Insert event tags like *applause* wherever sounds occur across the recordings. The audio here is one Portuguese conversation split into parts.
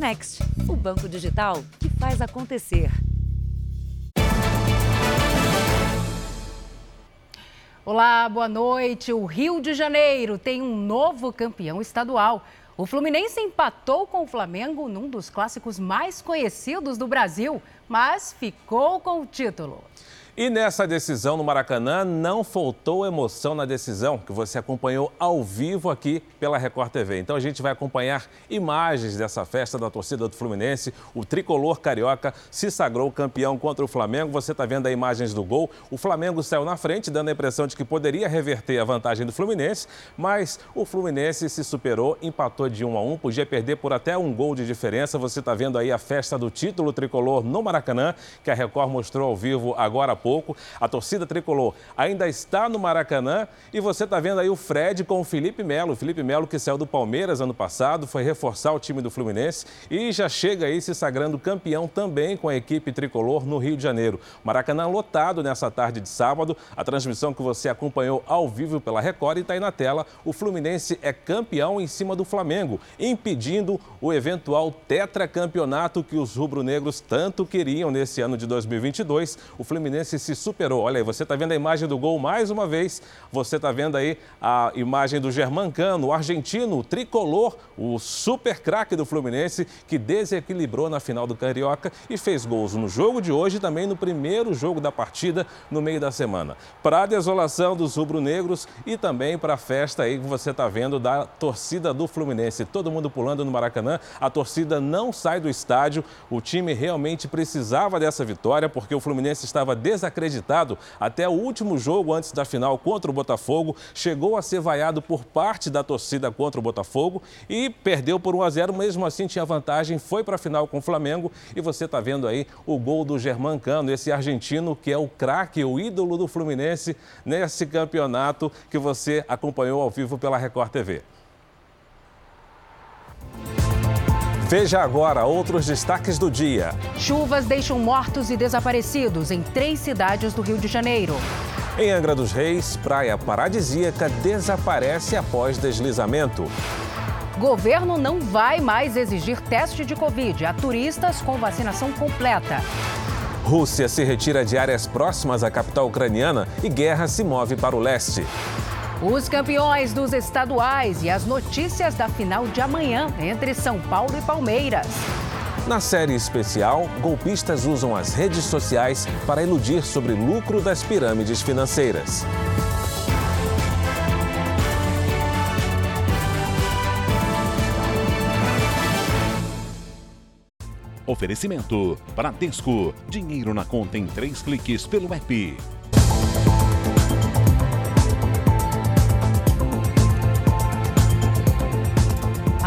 Next, o banco digital que faz acontecer. Olá, boa noite. O Rio de Janeiro tem um novo campeão estadual. O Fluminense empatou com o Flamengo num dos clássicos mais conhecidos do Brasil, mas ficou com o título. E nessa decisão no Maracanã, não faltou emoção na decisão que você acompanhou ao vivo aqui pela Record TV. Então a gente vai acompanhar imagens dessa festa da torcida do Fluminense. O tricolor carioca se sagrou campeão contra o Flamengo. Você está vendo as imagens do gol. O Flamengo saiu na frente, dando a impressão de que poderia reverter a vantagem do Fluminense, mas o Fluminense se superou, empatou de 1 a 1, podia perder por até um gol de diferença. Você está vendo aí a festa do título tricolor no Maracanã, que a Record mostrou ao vivo agora há pouco. A torcida tricolor ainda está no Maracanã e você está vendo aí o Fred com o Felipe Melo. O Felipe Melo que saiu do Palmeiras ano passado, foi reforçar o time do Fluminense e já chega aí se sagrando campeão também com a equipe tricolor no Rio de Janeiro. Maracanã lotado nessa tarde de sábado. A transmissão que você acompanhou ao vivo pela Record está aí na tela. O Fluminense é campeão em cima do Flamengo, impedindo o eventual tetracampeonato que os rubro-negros tanto queriam nesse ano de 2022. O Fluminense se superou. Olha aí, você está vendo a imagem do gol mais uma vez. Você está vendo aí a imagem do Germancano, o argentino, o tricolor, o super craque do Fluminense, que desequilibrou na final do Carioca e fez gols no jogo de hoje e também no primeiro jogo da partida no meio da semana. Para a desolação dos rubro-negros e também para a festa aí que você está vendo da torcida do Fluminense. Todo mundo pulando no Maracanã. A torcida não sai do estádio. O time realmente precisava dessa vitória porque o Fluminense estava desacreditado desacreditado até o último jogo antes da final contra o Botafogo. Chegou a ser vaiado por parte da torcida contra o Botafogo e perdeu por 1 a 0. Mesmo assim, tinha vantagem, foi para a final com o Flamengo. E você está vendo aí o gol do Germancano, esse argentino que é o craque, o ídolo do Fluminense nesse campeonato que você acompanhou ao vivo pela Record TV. Veja agora outros destaques do dia. Chuvas deixam mortos e desaparecidos em três cidades do Rio de Janeiro. Em Angra dos Reis, praia paradisíaca desaparece após deslizamento. Governo não vai mais exigir teste de Covid a turistas com vacinação completa. Rússia se retira de áreas próximas à capital ucraniana e guerra se move para o leste. Os campeões dos estaduais e as notícias da final de amanhã entre São Paulo e Palmeiras. Na série especial, golpistas usam as redes sociais para iludir sobre lucro das pirâmides financeiras. Oferecimento: Bradesco. Dinheiro na conta em três cliques pelo app.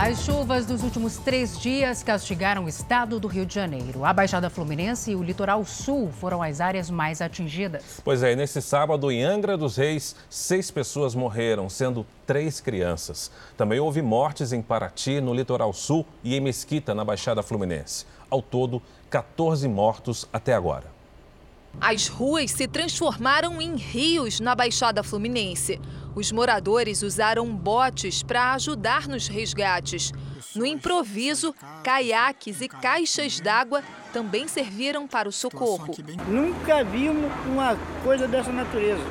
As chuvas dos últimos três dias castigaram o estado do Rio de Janeiro. A Baixada Fluminense e o litoral sul foram as áreas mais atingidas. Pois é, nesse sábado, em Angra dos Reis, seis pessoas morreram, sendo três crianças. Também houve mortes em Paraty, no litoral sul, e em Mesquita, na Baixada Fluminense. Ao todo, 14 mortos até agora. As ruas se transformaram em rios na Baixada Fluminense. Os moradores usaram botes para ajudar nos resgates. No improviso, caiaques e caixas d'água também serviram para o socorro. Nunca vimos uma coisa dessa natureza.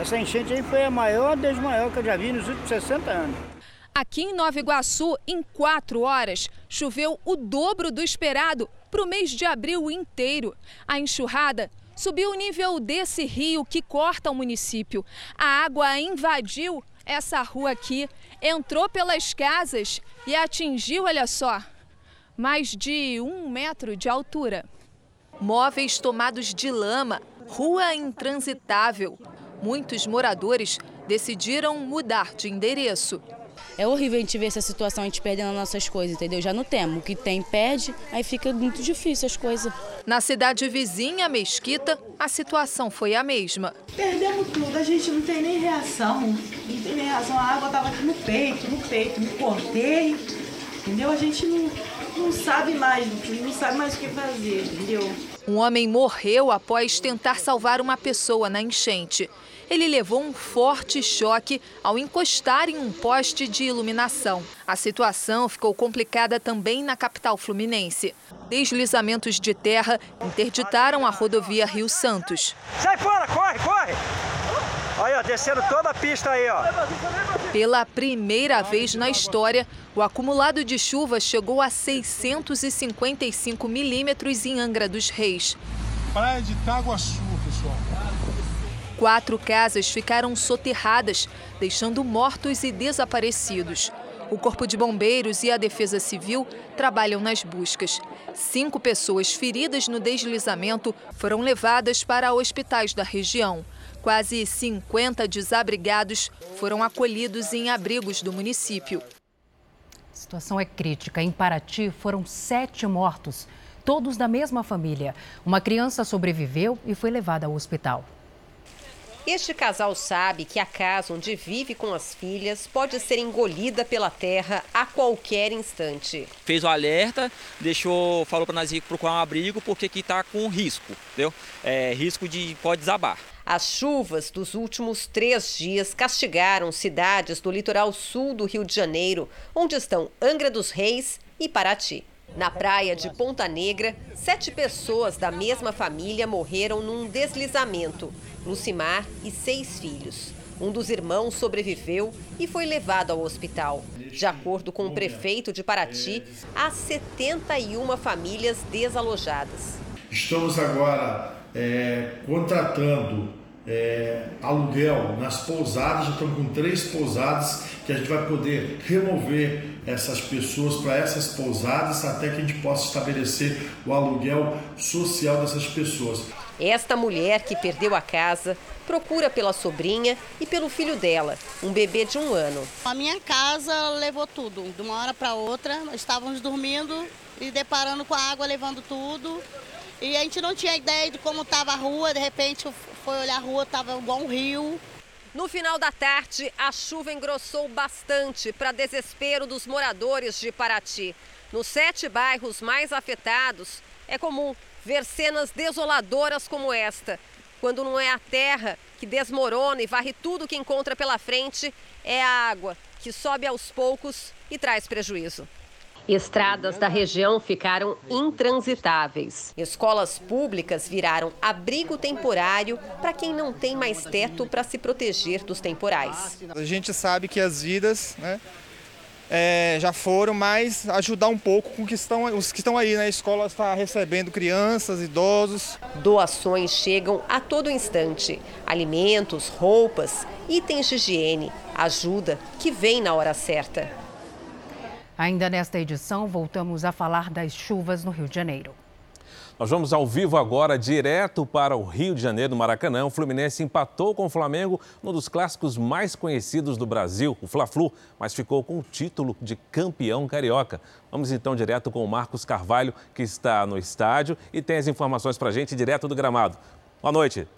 Essa enchente aí foi a maior das maiores que eu já vi nos últimos 60 anos. Aqui em Nova Iguaçu, em quatro horas, choveu o dobro do esperado para o mês de abril inteiro. A enxurrada subiu o nível desse rio que corta o município. A água invadiu essa rua aqui, entrou pelas casas e atingiu, olha só, mais de um metro de altura. Móveis tomados de lama, rua intransitável. Muitos moradores decidiram mudar de endereço. É horrível a gente ver essa situação, a gente perdendo as nossas coisas, entendeu? Já não temos. O que tem, perde, aí fica muito difícil as coisas. Na cidade vizinha, Mesquita, a situação foi a mesma. Perdemos tudo, a gente não tem nem reação. Não tem nem reação, a água estava aqui no peito, no peito, me cortei, entendeu? A gente não, não sabe mais, não sabe mais o que fazer, entendeu? Um homem morreu após tentar salvar uma pessoa na enchente. ele levou um forte choque ao encostar em um poste de iluminação. A situação ficou complicada também na capital fluminense. Deslizamentos de terra interditaram a rodovia Rio Santos. Sai fora, corre, corre! Olha, ó, descendo toda a pista aí, ó. Pela primeira vez na história, o acumulado de chuva chegou a 655 milímetros em Angra dos Reis. Praia de Itaguaçu, pessoal. Quatro casas ficaram soterradas, deixando mortos e desaparecidos. O Corpo de Bombeiros e a Defesa Civil trabalham nas buscas. Cinco pessoas feridas no deslizamento foram levadas para hospitais da região. Quase 50 desabrigados foram acolhidos em abrigos do município. A situação é crítica. Em Paraty foram sete mortos, todos da mesma família. Uma criança sobreviveu e foi levada ao hospital. Este casal sabe que a casa onde vive com as filhas pode ser engolida pela terra a qualquer instante. Fez o alerta, deixou, falou para nós ir procurar um abrigo porque aqui está com risco, entendeu? É, risco de pode desabar. As chuvas dos últimos três dias castigaram cidades do litoral sul do Rio de Janeiro, onde estão Angra dos Reis e Paraty. Na praia de Ponta Negra, sete pessoas da mesma família morreram num deslizamento. Lucimar e seis filhos. Um dos irmãos sobreviveu e foi levado ao hospital. De acordo com o prefeito de Paraty, há 71 famílias desalojadas. Estamos agora é, contratando é, aluguel nas pousadas, já estamos com três pousadas que a gente vai poder remover essas pessoas para essas pousadas até que a gente possa estabelecer o aluguel social dessas pessoas. Esta mulher que perdeu a casa procura pela sobrinha e pelo filho dela, um bebê de um ano. A minha casa levou tudo, de uma hora para outra. Nós estávamos dormindo e deparando com a água levando tudo. E a gente não tinha ideia de como estava a rua, de repente foi olhar a rua, estava igual um rio. No final da tarde, a chuva engrossou bastante para desespero dos moradores de Paraty. Nos sete bairros mais afetados, é comum ver cenas desoladoras como esta. Quando não é a terra que desmorona e varre tudo que encontra pela frente, é a água que sobe aos poucos e traz prejuízo. Estradas da região ficaram intransitáveis. Escolas públicas viraram abrigo temporário para quem não tem mais teto para se proteger dos temporais. A gente sabe que as vidas né, é, já foram, mas ajudar um pouco com que estão, os que estão aí na né? escola está recebendo crianças, idosos. Doações chegam a todo instante: alimentos, roupas, itens de higiene, ajuda que vem na hora certa. Ainda nesta edição, voltamos a falar das chuvas no Rio de Janeiro. Nós vamos ao vivo agora, direto para o Rio de Janeiro, no Maracanã. O Fluminense empatou com o Flamengo, um dos clássicos mais conhecidos do Brasil, o Fla-Flu, mas ficou com o título de campeão carioca. Vamos então direto com o Marcos Carvalho, que está no estádio e tem as informações para a gente direto do gramado. Boa noite.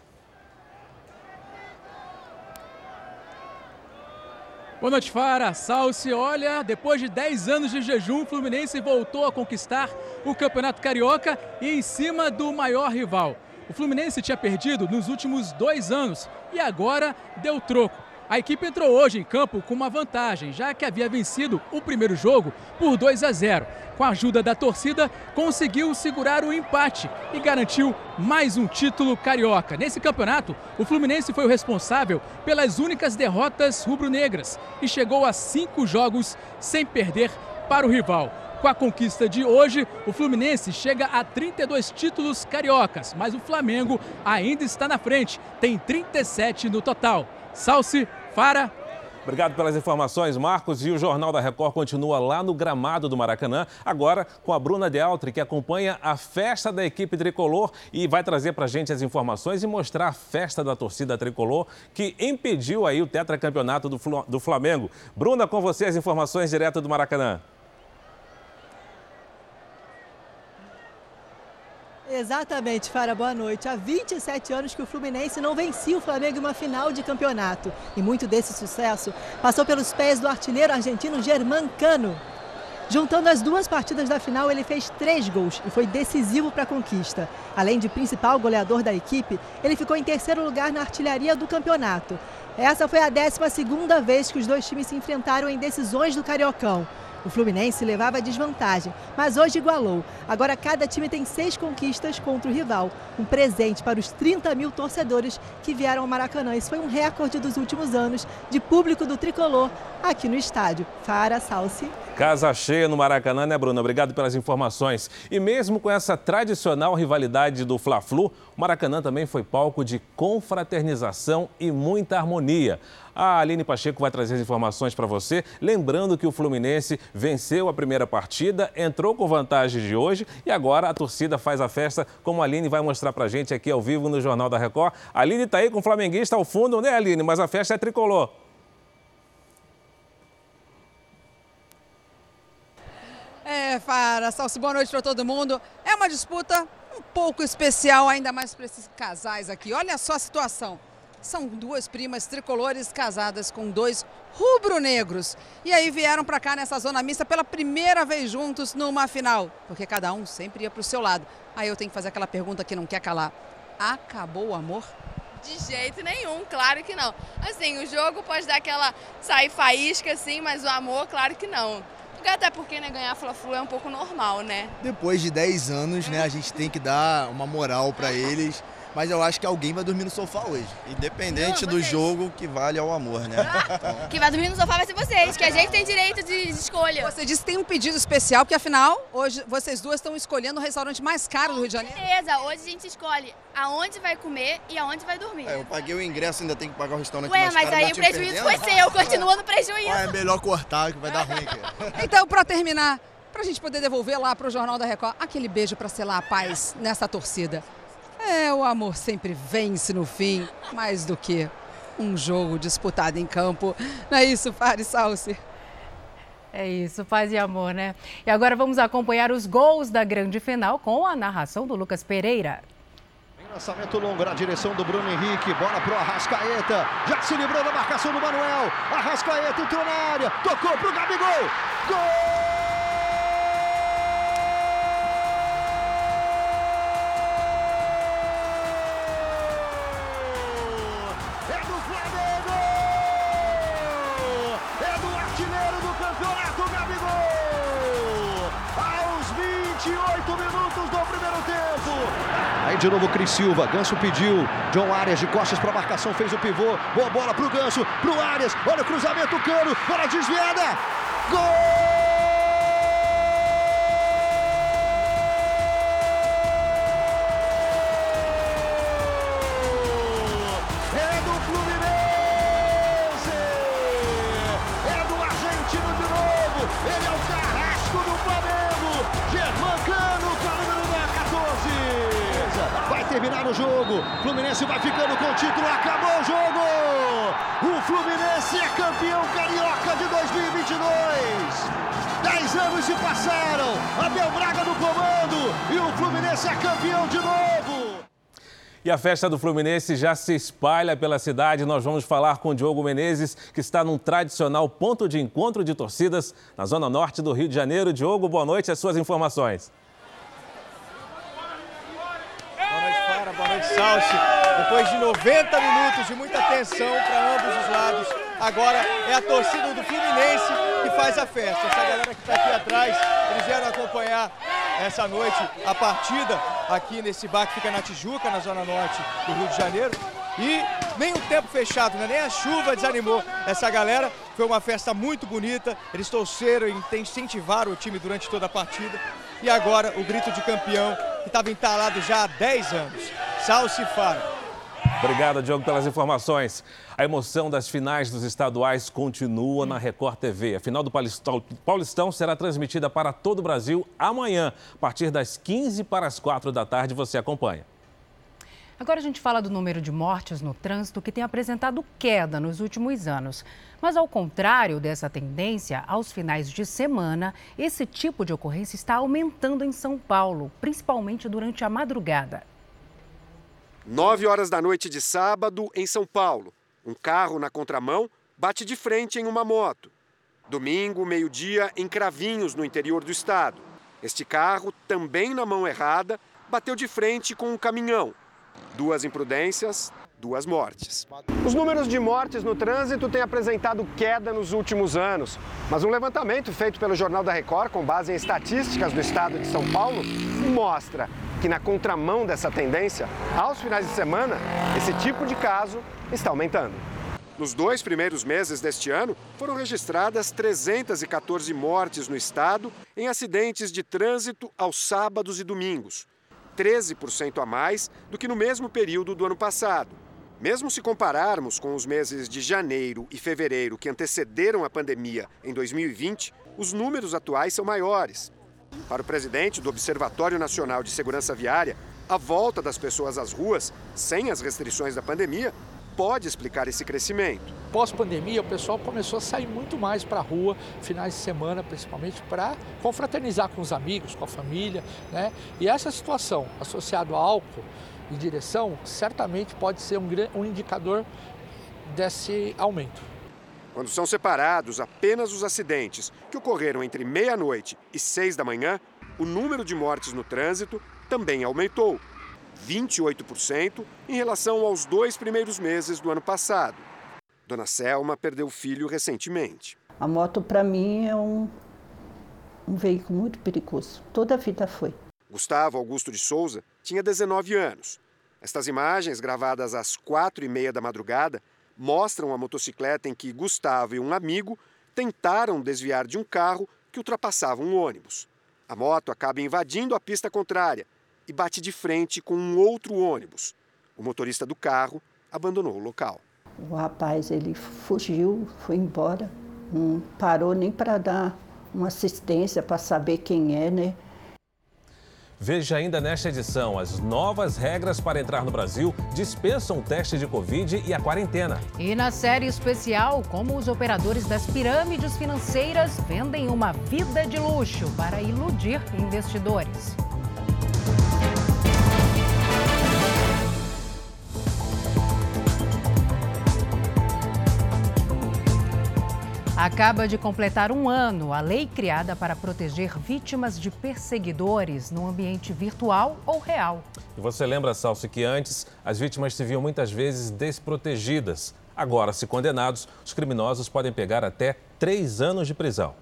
Boa noite, Fara. Salce, olha, depois de 10 anos de jejum, o Fluminense voltou a conquistar o Campeonato Carioca e em cima do maior rival. O Fluminense tinha perdido nos últimos dois anos e agora deu troco. A equipe entrou hoje em campo com uma vantagem, já que havia vencido o primeiro jogo por 2 a 0. Com a ajuda da torcida, conseguiu segurar o empate e garantiu mais um título carioca. Nesse campeonato, o Fluminense foi o responsável pelas únicas derrotas rubro-negras e chegou a cinco jogos sem perder para o rival. Com a conquista de hoje, o Fluminense chega a 32 títulos cariocas, mas o Flamengo ainda está na frente, tem 37 no total. Salce Fara. Obrigado pelas informações, Marcos. E o Jornal da Record continua lá no gramado do Maracanã, agora com a Bruna Deltri, que acompanha a festa da equipe tricolor e vai trazer para gente as informações e mostrar a festa da torcida tricolor que impediu aí o tetracampeonato do Flamengo. Bruna, com você as informações direto do Maracanã. Exatamente, Fara, boa noite. Há 27 anos que o Fluminense não vencia o Flamengo em uma final de campeonato. E muito desse sucesso passou pelos pés do artilheiro argentino Germán Cano. Juntando as duas partidas da final, ele fez três gols e foi decisivo para a conquista. Além de principal goleador da equipe, ele ficou em terceiro lugar na artilharia do campeonato. Essa foi a 12 segunda vez que os dois times se enfrentaram em decisões do Cariocão. O Fluminense levava desvantagem, mas hoje igualou. Agora cada time tem seis conquistas contra o rival. Um presente para os 30 mil torcedores que vieram ao Maracanã. Isso foi um recorde dos últimos anos de público do tricolor aqui no estádio. Fara Salsi. Casa cheia no Maracanã, né, Bruno? Obrigado pelas informações. E mesmo com essa tradicional rivalidade do Fla-Flu, o Maracanã também foi palco de confraternização e muita harmonia. A Aline Pacheco vai trazer as informações para você. Lembrando que o Fluminense venceu a primeira partida, entrou com vantagem de hoje e agora a torcida faz a festa, como a Aline vai mostrar para gente aqui ao vivo no Jornal da Record. A Aline está aí com o flamenguista ao fundo, né, Aline? Mas a festa é tricolor. É, Fara, Salsi, boa noite para todo mundo. É uma disputa um pouco especial, ainda mais para esses casais aqui. Olha só a situação. São duas primas tricolores casadas com dois rubro-negros. E aí vieram para cá nessa zona mista pela primeira vez juntos numa final. Porque cada um sempre ia para o seu lado. Aí eu tenho que fazer aquela pergunta que não quer calar. Acabou o amor? De jeito nenhum, claro que não. Assim, o jogo pode dar aquela sair faísca, assim, mas o amor, claro que não. Até porque né, ganhar Fla-Flu é um pouco normal, né? Depois de 10 anos, né, a gente tem que dar uma moral para eles mas eu acho que alguém vai dormir no sofá hoje. Independente Não, do jogo, que vale é o amor, né? *laughs* Então... Quem vai dormir no sofá vai ser vocês, que a gente tem direito de, escolha. Você disse que tem um pedido especial, porque afinal, hoje vocês duas estão escolhendo o restaurante mais caro do Rio de Janeiro. Beleza, hoje a gente escolhe aonde vai comer e aonde vai dormir. É, eu paguei o ingresso, ainda tenho que pagar o restaurante Ué, mais caro. Ué, mas aí o prejuízo foi seu, *laughs* continua no prejuízo. Ué, é melhor cortar, que vai dar ruim aqui. *laughs* então, para terminar, para a gente poder devolver lá para o Jornal da Record aquele beijo para selar a paz nessa torcida. É, o amor sempre vence no fim, mais do que um jogo disputado em campo. Não é isso, Fares Salsi? É isso, paz e amor, né? E agora vamos acompanhar os gols da grande final com a narração do Lucas Pereira. Lançamento longo na direção do Bruno Henrique. Bola pro Arrascaeta. Já se livrou da marcação do Manuel. Arrascaeta entrou na área. Tocou pro Gabigol. Gol! De novo Cris Silva. Ganso pediu. John Arias de costas para marcação, fez o pivô. Boa bola para o Ganso, para o Arias. Olha o cruzamento, Cano. Bola desviada. Gol! Terminar o jogo. Fluminense vai ficando com o título. Acabou o jogo. O Fluminense é campeão carioca de 2022. Dez anos se passaram. Abel Braga no comando. E o Fluminense é campeão de novo. E a festa do Fluminense já se espalha pela cidade. Nós vamos falar com Diogo Menezes, que está num tradicional ponto de encontro de torcidas na zona norte do Rio de Janeiro. Diogo, boa noite. As suas informações. Salsi. Depois de 90 minutos de muita tensão para ambos os lados, agora é a torcida do Fluminense que faz a festa. Essa galera que está aqui atrás, eles vieram acompanhar essa noite a partida aqui nesse bar que fica na Tijuca, na zona norte do Rio de Janeiro. E nem o tempo fechado, né? nem a chuva desanimou essa galera. Foi uma festa muito bonita. Eles torceram e incentivaram o time durante toda a partida. E agora o grito de campeão que estava entalado já há 10 anos. Salsi Faro. Obrigado, Diogo, pelas informações. A emoção das finais dos estaduais continua na Record TV. A final do Paulistão será transmitida para todo o Brasil amanhã, a partir das 15 para as 4 da tarde. Você acompanha. Agora a gente fala do número de mortes no trânsito que tem apresentado queda nos últimos anos. Mas, ao contrário dessa tendência, aos finais de semana, esse tipo de ocorrência está aumentando em São Paulo, principalmente durante a madrugada. 9 horas da noite de sábado, em São Paulo. Um carro na contramão bate de frente em uma moto. Domingo, meio-dia, em Cravinhos, no interior do estado. Este carro, também na mão errada, bateu de frente com um caminhão. Duas imprudências, duas mortes. Os números de mortes no trânsito têm apresentado queda nos últimos anos. Mas um levantamento feito pelo Jornal da Record, com base em estatísticas do estado de São Paulo, mostra que, na contramão dessa tendência, aos finais de semana, esse tipo de caso está aumentando. Nos dois primeiros meses deste ano, foram registradas 314 mortes no estado em acidentes de trânsito aos sábados e domingos. 13% a mais do que no mesmo período do ano passado. Mesmo se compararmos com os meses de janeiro e fevereiro que antecederam a pandemia em 2020, os números atuais são maiores. Para o presidente do Observatório Nacional de Segurança Viária, a volta das pessoas às ruas, sem as restrições da pandemia, pode explicar esse crescimento. Pós-pandemia, o pessoal começou a sair muito mais para a rua, finais de semana principalmente, para confraternizar com os amigos, com a família. Né? E essa situação, associada ao álcool e direção, certamente pode ser um, um indicador desse aumento. Quando são separados apenas os acidentes que ocorreram entre meia-noite e seis da manhã, o número de mortes no trânsito também aumentou. 28% em relação aos dois primeiros meses do ano passado. Dona Selma perdeu o filho recentemente. A moto, para mim, é um, um veículo muito perigoso. Toda a vida foi. Gustavo Augusto de Souza tinha 19 anos. Estas imagens, gravadas às quatro e meia da madrugada, mostram a motocicleta em que Gustavo e um amigo tentaram desviar de um carro que ultrapassava um ônibus. A moto acaba invadindo a pista contrária e bate de frente com um outro ônibus. O motorista do carro abandonou o local. O rapaz ele fugiu, foi embora, não parou nem para dar uma assistência para saber quem é, né? Veja ainda nesta edição: as novas regras para entrar no Brasil dispensam o teste de Covid e a quarentena. E na série especial, como os operadores das pirâmides financeiras vendem uma vida de luxo para iludir investidores. Acaba de completar um ano a lei criada para proteger vítimas de perseguidores no ambiente virtual ou real. E você lembra, Salso, que antes as vítimas se viam muitas vezes desprotegidas. Agora, se condenados, os criminosos podem pegar até três anos de prisão.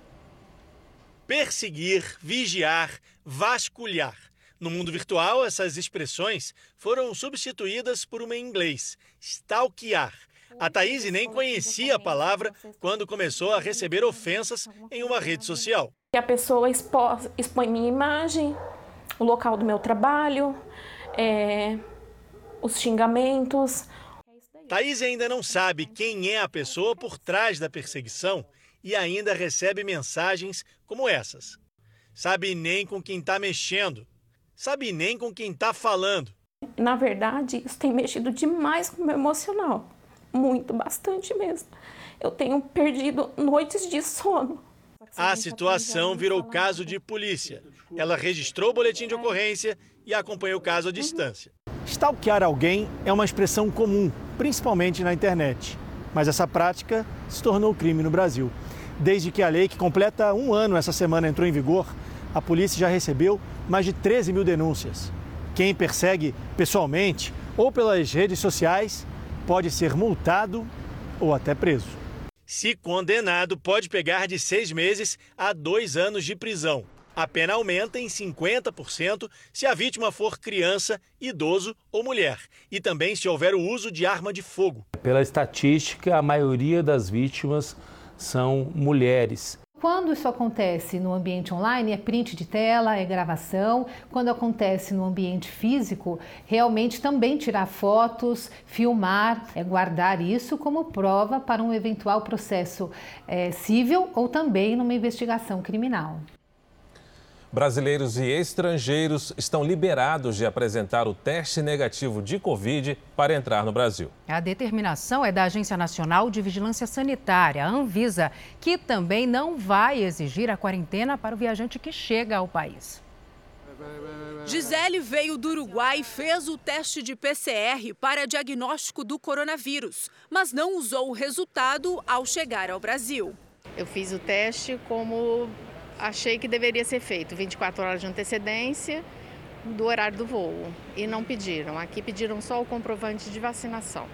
Perseguir, vigiar, vasculhar. No mundo virtual, essas expressões foram substituídas por uma em inglês, stalkear a Thaís nem conhecia a palavra quando começou a receber ofensas em uma rede social. A pessoa expõe minha imagem, o local do meu trabalho, é, os xingamentos. Thaís ainda não sabe quem é a pessoa por trás da perseguição e ainda recebe mensagens como essas. Sabe nem com quem está mexendo, sabe nem com quem está falando. Na verdade, isso tem mexido demais com o meu emocional muito, bastante mesmo. Eu tenho perdido noites de sono. A situação virou caso de polícia. Ela registrou o boletim de ocorrência e acompanhou o caso à distância. Stalkear alguém é uma expressão comum, principalmente na internet. Mas essa prática se tornou crime no Brasil. Desde que a lei, que completa um ano essa semana, entrou em vigor, a polícia já recebeu mais de 13 mil denúncias. Quem persegue pessoalmente ou pelas redes sociais pode ser multado ou até preso. Se condenado, pode pegar de seis meses a dois anos de prisão. A pena aumenta em 50% se a vítima for criança, idoso ou mulher, e também se houver o uso de arma de fogo. Pela estatística, a maioria das vítimas são mulheres. Quando isso acontece no ambiente online, é print de tela, é gravação. Quando acontece no ambiente físico, realmente também tirar fotos, filmar, é guardar isso como prova para um eventual processo é, civil ou também numa investigação criminal. Brasileiros e estrangeiros estão liberados de apresentar o teste negativo de Covid para entrar no Brasil. A determinação é da Agência Nacional de Vigilância Sanitária, a Anvisa, que também não vai exigir a quarentena para o viajante que chega ao país. Gisele veio do Uruguai e fez o teste de PCR para diagnóstico do coronavírus, mas não usou o resultado ao chegar ao Brasil. Eu fiz o teste como achei que deveria ser feito, 24 horas de antecedência do horário do voo. E não pediram. Aqui pediram só o comprovante de vacinação.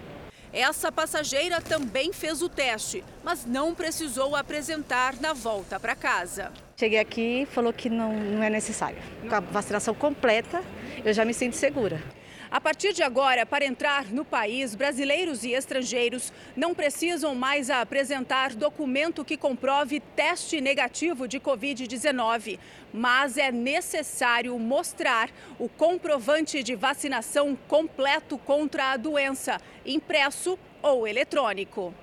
Essa passageira também fez o teste, mas não precisou apresentar na volta para casa. Cheguei aqui e falou que não, não é necessário. Com a vacinação completa, eu já me sinto segura. A partir de agora, para entrar no país, brasileiros e estrangeiros não precisam mais apresentar documento que comprove teste negativo de Covid-19, mas é necessário mostrar o comprovante de vacinação completo contra a doença, impresso ou eletrônico.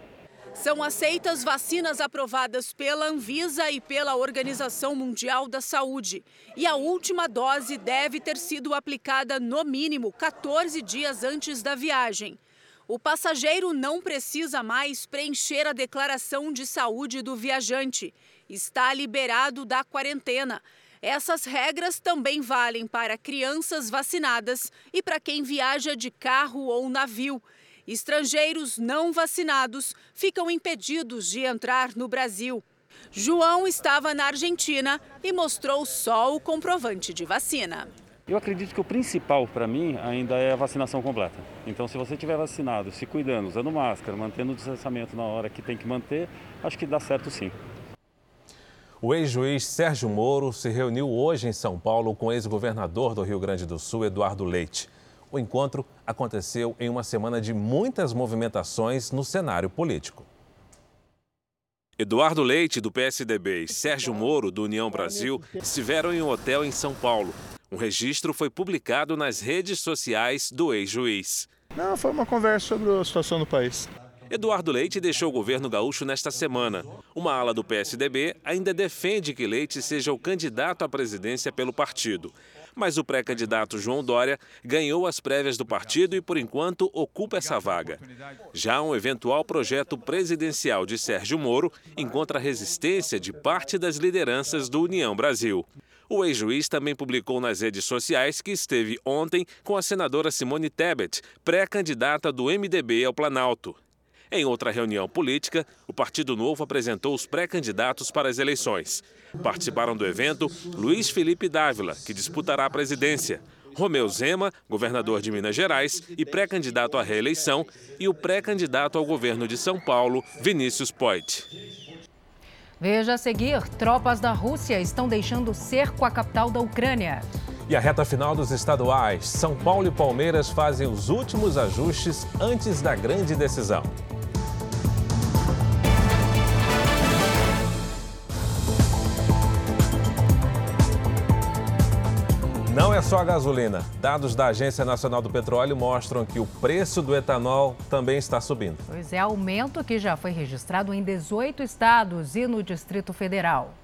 São aceitas vacinas aprovadas pela Anvisa e pela Organização Mundial da Saúde. E a última dose deve ter sido aplicada no mínimo 14 dias antes da viagem. O passageiro não precisa mais preencher a declaração de saúde do viajante. Está liberado da quarentena. Essas regras também valem para crianças vacinadas e para quem viaja de carro ou navio. Estrangeiros não vacinados ficam impedidos de entrar no Brasil. João estava na Argentina e mostrou só o comprovante de vacina. Eu acredito que o principal para mim ainda é a vacinação completa. Então, se você estiver vacinado, se cuidando, usando máscara, mantendo o distanciamento na hora que tem que manter, acho que dá certo sim. O ex-juiz Sérgio Moro se reuniu hoje em São Paulo com o ex-governador do Rio Grande do Sul, Eduardo Leite. O encontro aconteceu em uma semana de muitas movimentações no cenário político. Eduardo Leite, do PSDB, e Sérgio Moro, do União Brasil, estiveram em um hotel em São Paulo. Um registro foi publicado nas redes sociais do ex-juiz. Não, foi uma conversa sobre a situação do país. Eduardo Leite deixou o governo gaúcho nesta semana. Uma ala do PSDB ainda defende que Leite seja o candidato à presidência pelo partido mas o pré-candidato João Dória ganhou as prévias do partido e, por enquanto, ocupa essa vaga. Já um eventual projeto presidencial de Sérgio Moro encontra resistência de parte das lideranças do União Brasil. O ex-juiz também publicou nas redes sociais que esteve ontem com a senadora Simone Tebet, pré-candidata do MDB ao Planalto. Em outra reunião política, o Partido Novo apresentou os pré-candidatos para as eleições. Participaram do evento Luiz Felipe Dávila, que disputará a presidência, Romeu Zema, governador de Minas Gerais e pré-candidato à reeleição, e o pré-candidato ao governo de São Paulo, Vinícius Poit. Veja a seguir: tropas da Rússia estão deixando cerco à capital da Ucrânia. E a reta final dos estaduais. São Paulo e Palmeiras fazem os últimos ajustes antes da grande decisão. Não é só a gasolina. Dados da Agência Nacional do Petróleo mostram que o preço do etanol também está subindo. Pois é, aumento que já foi registrado em 18 estados e no Distrito Federal.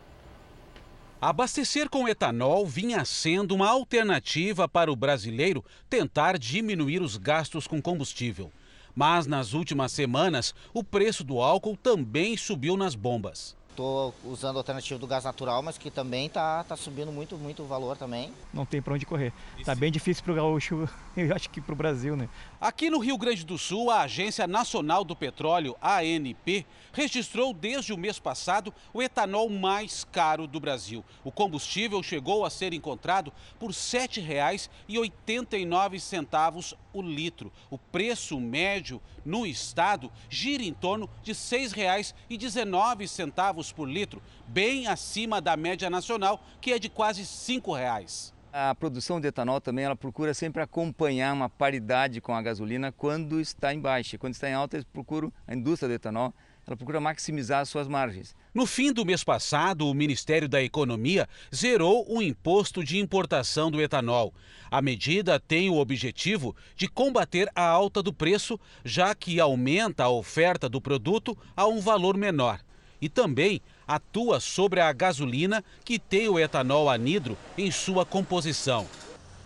Abastecer com etanol vinha sendo uma alternativa para o brasileiro tentar diminuir os gastos com combustível. Mas nas últimas semanas, o preço do álcool também subiu nas bombas estou usando a alternativa do gás natural, mas que também está tá subindo muito, muito o valor também. Não tem para onde correr. Está bem difícil para o gaúcho, *laughs* eu acho que para o Brasil, né? Aqui no Rio Grande do Sul, a Agência Nacional do Petróleo, ANP, registrou desde o mês passado o etanol mais caro do Brasil. O combustível chegou a ser encontrado por R$ 7,89 o litro. O preço médio no estado gira em torno de R$ 6,19 por litro, bem acima da média nacional, que é de quase R$ 5,00. A produção de etanol também ela procura sempre acompanhar uma paridade com a gasolina quando está em baixa. Quando está em alta, eles procuram, a indústria de etanol, ela procura maximizar as suas margens. No fim do mês passado, o Ministério da Economia zerou o imposto de importação do etanol. A medida tem o objetivo de combater a alta do preço, já que aumenta a oferta do produto a um valor menor. E também atua sobre a gasolina que tem o etanol anidro em sua composição.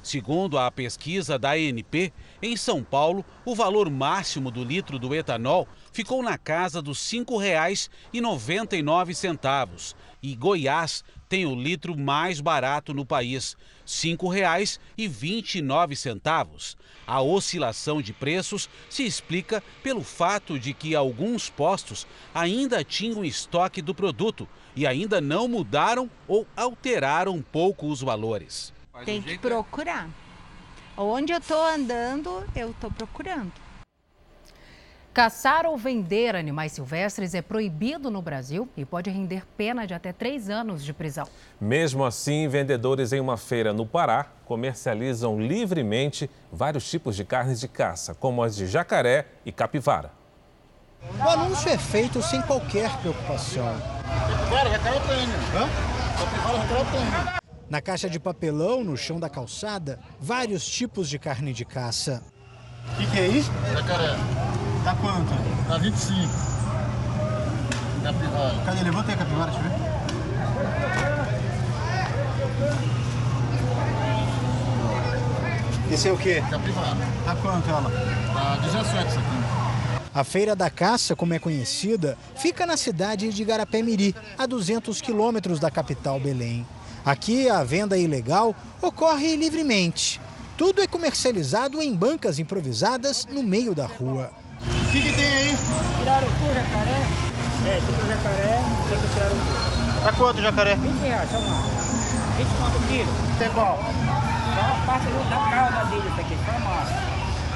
Segundo a pesquisa da ANP, em São Paulo, o valor máximo do litro do etanol ficou na casa dos R$ 5,99 e Goiás tem o litro mais barato no país, R$ 5,29. A oscilação de preços se explica pelo fato de que alguns postos ainda tinham estoque do produto e ainda não mudaram ou alteraram pouco os valores. Tem que procurar. Onde eu estou andando, eu estou procurando. Caçar ou vender animais silvestres é proibido no Brasil e pode render pena de até três anos de prisão. Mesmo assim, vendedores em uma feira no Pará comercializam livremente vários tipos de carnes de caça, como as de jacaré e capivara. O anúncio é feito sem qualquer preocupação. Capivara, jacaré tem. Capivara, jacaré tem. Na caixa de papelão, no chão da calçada, vários tipos de carne de caça. O que, que é isso? Jacaré. Tá quanto? Tá 25. Capivara. Cadê? Levanta aí a capivara, deixa eu ver. Esse é o quê? Capivara. Tá quanto ela? Tá 17 isso aqui. A Feira da Caça, como é conhecida, fica na cidade de Garapé-Miri, a 200 quilômetros da capital Belém. Aqui a venda ilegal ocorre livremente. Tudo é comercializado em bancas improvisadas no meio da rua. O que, que tem aí? Tiraram o jacaré. É, tem o jacaré, tem que tirar o Tá quanto o jacaré? 20 reais, só uma. 20 quanto o quilo? Tem qual? Só a parte da cauda dele, isso aqui, só a massa.